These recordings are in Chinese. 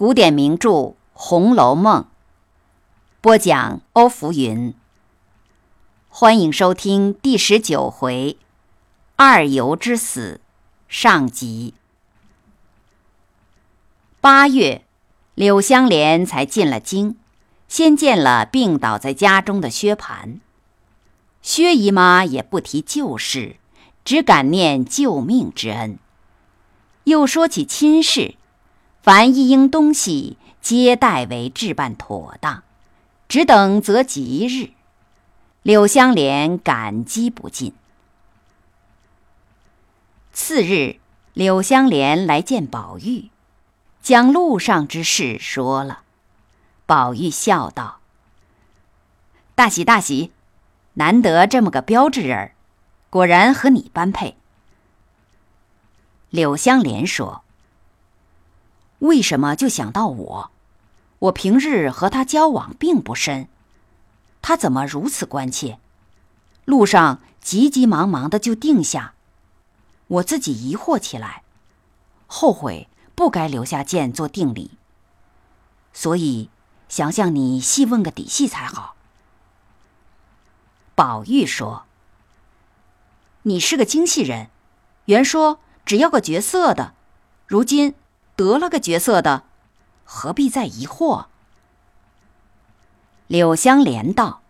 古典名著《红楼梦》播讲，欧福云。欢迎收听第十九回《二游之死》上集。八月，柳湘莲才进了京，先见了病倒在家中的薛蟠。薛姨妈也不提旧事，只感念救命之恩，又说起亲事。凡一应东西，皆代为置办妥当，只等择吉日。柳香莲感激不尽。次日，柳香莲来见宝玉，将路上之事说了。宝玉笑道：“大喜大喜，难得这么个标致人儿，果然和你般配。”柳香莲说。为什么就想到我？我平日和他交往并不深，他怎么如此关切？路上急急忙忙的就定下，我自己疑惑起来，后悔不该留下剑做定礼，所以想向你细问个底细才好。宝玉说：“你是个精细人，原说只要个绝色的，如今。”得了个角色的，何必再疑惑？柳香莲道：“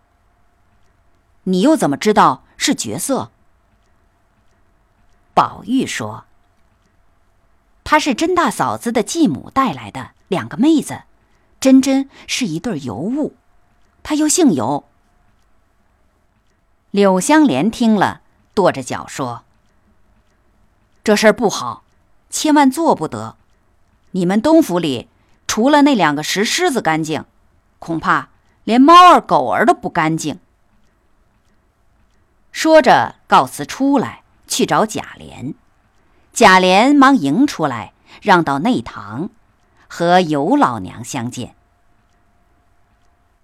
你又怎么知道是角色？”宝玉说：“她是甄大嫂子的继母带来的两个妹子，真真是一对尤物，她又姓尤。”柳香莲听了，跺着脚说：“这事儿不好，千万做不得。”你们东府里，除了那两个石狮子干净，恐怕连猫儿狗儿都不干净。说着，告辞出来，去找贾琏。贾琏忙迎出来，让到内堂，和尤老娘相见。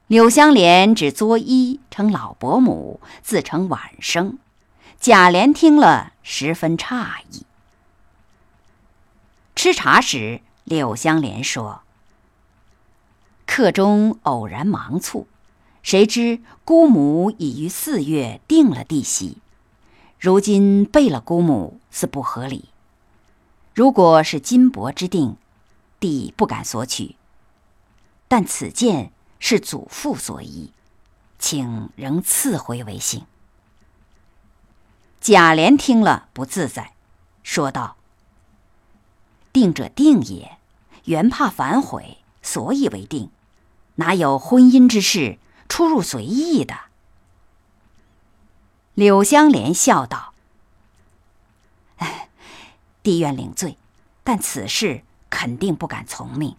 柳香莲只作揖称老伯母，自称晚生。贾琏听了，十分诧异。吃茶时。柳湘莲说：“客中偶然忙促，谁知姑母已于四月定了弟媳，如今背了姑母，似不合理。如果是金帛之定，弟不敢索取。但此件是祖父所遗，请仍赐回为幸。”贾琏听了不自在，说道。定者定也，原怕反悔，所以为定。哪有婚姻之事出入随意的？柳香莲笑道：“帝愿领罪，但此事肯定不敢从命。”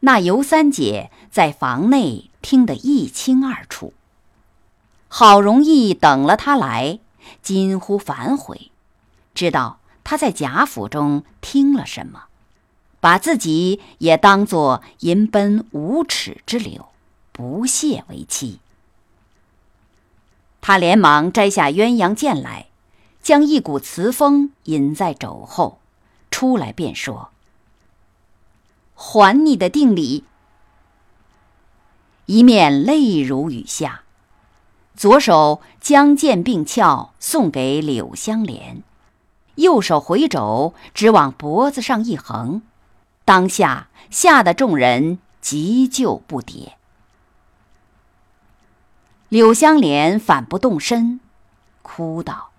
那尤三姐在房内听得一清二楚，好容易等了他来，惊呼反悔，知道。他在贾府中听了什么，把自己也当作淫奔无耻之流，不屑为妻。他连忙摘下鸳鸯剑来，将一股雌风引在肘后，出来便说：“还你的定礼。”一面泪如雨下，左手将剑并鞘送给柳香莲。右手回肘，只往脖子上一横，当下吓得众人急救不迭。柳香莲反不动身，哭道：“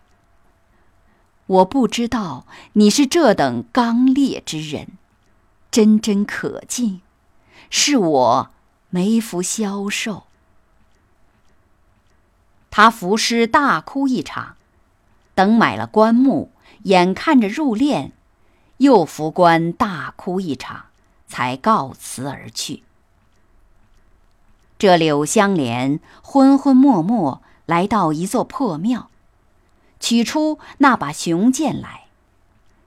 我不知道你是这等刚烈之人，真真可敬，是我没福消受。”他伏尸大哭一场，等买了棺木。眼看着入殓，又扶棺大哭一场，才告辞而去。这柳香莲昏昏默默来到一座破庙，取出那把雄剑来，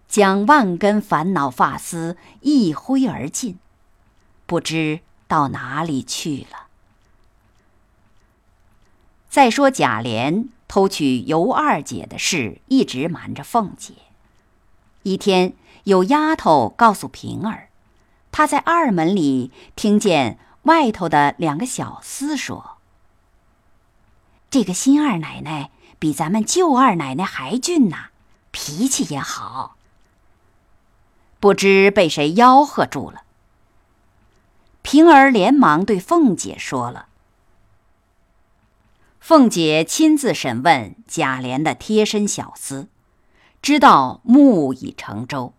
将万根烦恼发丝一挥而尽，不知到哪里去了。再说贾琏。偷取尤二姐的事一直瞒着凤姐。一天，有丫头告诉平儿，她在二门里听见外头的两个小厮说：“这个新二奶奶比咱们旧二奶奶还俊呐，脾气也好。”不知被谁吆喝住了。平儿连忙对凤姐说了。凤姐亲自审问贾琏的贴身小厮，知道木已成舟。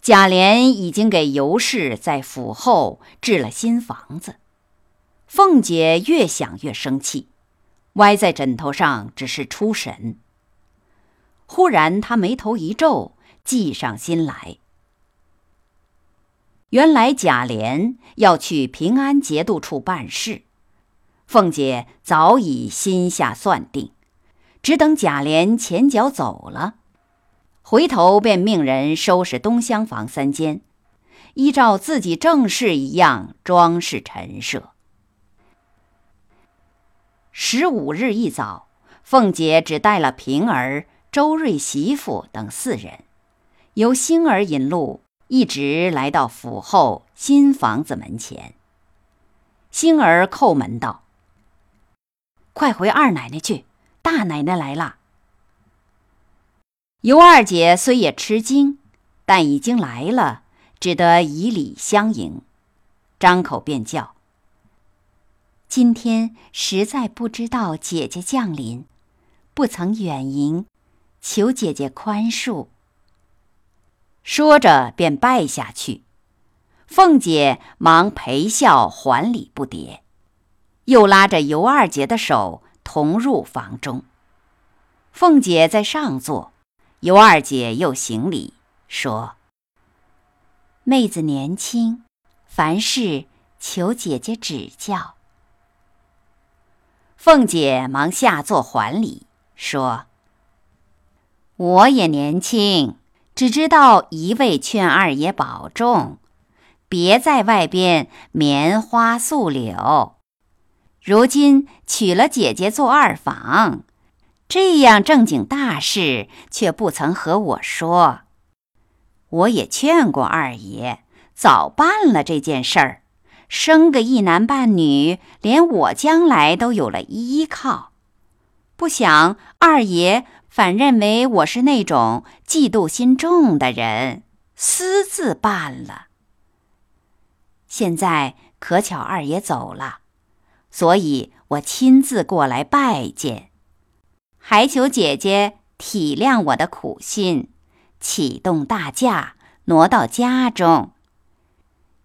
贾琏已经给尤氏在府后置了新房子。凤姐越想越生气，歪在枕头上只是出神。忽然她眉头一皱，计上心来。原来贾琏要去平安节度处办事。凤姐早已心下算定，只等贾琏前脚走了，回头便命人收拾东厢房三间，依照自己正事一样装饰陈设。十五日一早，凤姐只带了平儿、周瑞媳妇等四人，由星儿引路，一直来到府后新房子门前。星儿叩门道。快回二奶奶去，大奶奶来了。尤二姐虽也吃惊，但已经来了，只得以礼相迎，张口便叫：“今天实在不知道姐姐降临，不曾远迎，求姐姐宽恕。”说着便拜下去。凤姐忙陪笑还礼不迭。又拉着尤二姐的手同入房中。凤姐在上座，尤二姐又行礼说：“妹子年轻，凡事求姐姐指教。”凤姐忙下座还礼说：“我也年轻，只知道一味劝二爷保重，别在外边棉花素柳。”如今娶了姐姐做二房，这样正经大事却不曾和我说。我也劝过二爷，早办了这件事儿，生个一男半女，连我将来都有了依靠。不想二爷反认为我是那种嫉妒心重的人，私自办了。现在可巧二爷走了。所以我亲自过来拜见，还求姐姐体谅我的苦心，启动大驾，挪到家中。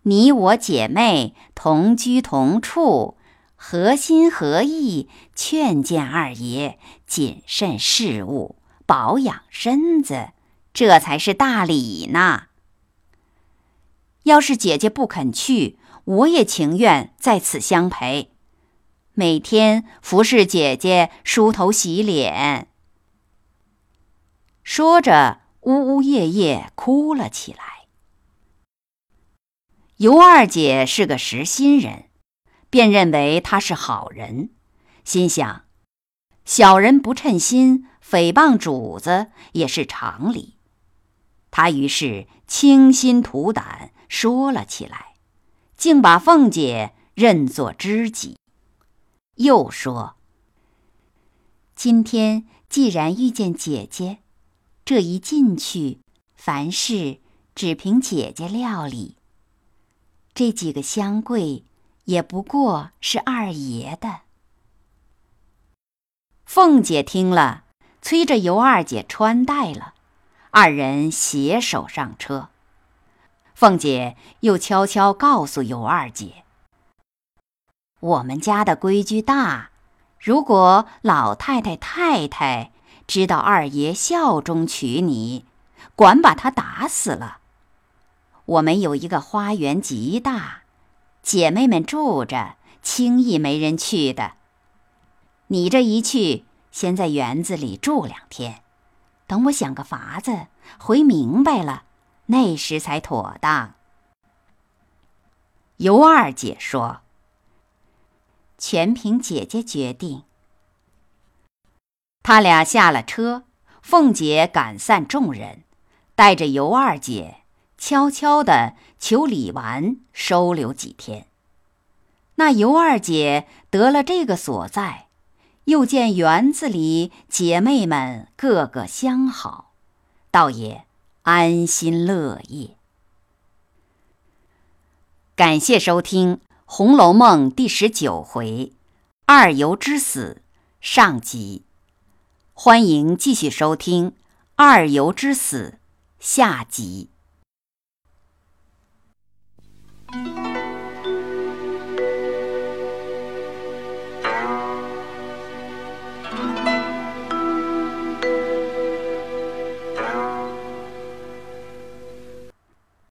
你我姐妹同居同处，合心合意，劝谏二爷谨慎事务，保养身子，这才是大礼呢。要是姐姐不肯去，我也情愿在此相陪。每天服侍姐姐梳头洗脸，说着呜呜咽咽哭了起来。尤二姐是个实心人，便认为他是好人，心想小人不称心诽谤主子也是常理。她于是倾心吐胆说了起来，竟把凤姐认作知己。又说：“今天既然遇见姐姐，这一进去，凡事只凭姐姐料理。这几个香柜也不过是二爷的。”凤姐听了，催着尤二姐穿戴了，二人携手上车。凤姐又悄悄告诉尤二姐。我们家的规矩大，如果老太太、太太知道二爷效忠娶你，管把他打死了。我们有一个花园极大，姐妹们住着，轻易没人去的。你这一去，先在园子里住两天，等我想个法子回明白了，那时才妥当。尤二姐说。全凭姐姐决定。他俩下了车，凤姐赶散众人，带着尤二姐悄悄的求李纨收留几天。那尤二姐得了这个所在，又见园子里姐妹们个个相好，倒也安心乐业。感谢收听《红楼梦第十九回二游之死上集。欢迎继续收听二游之死下集。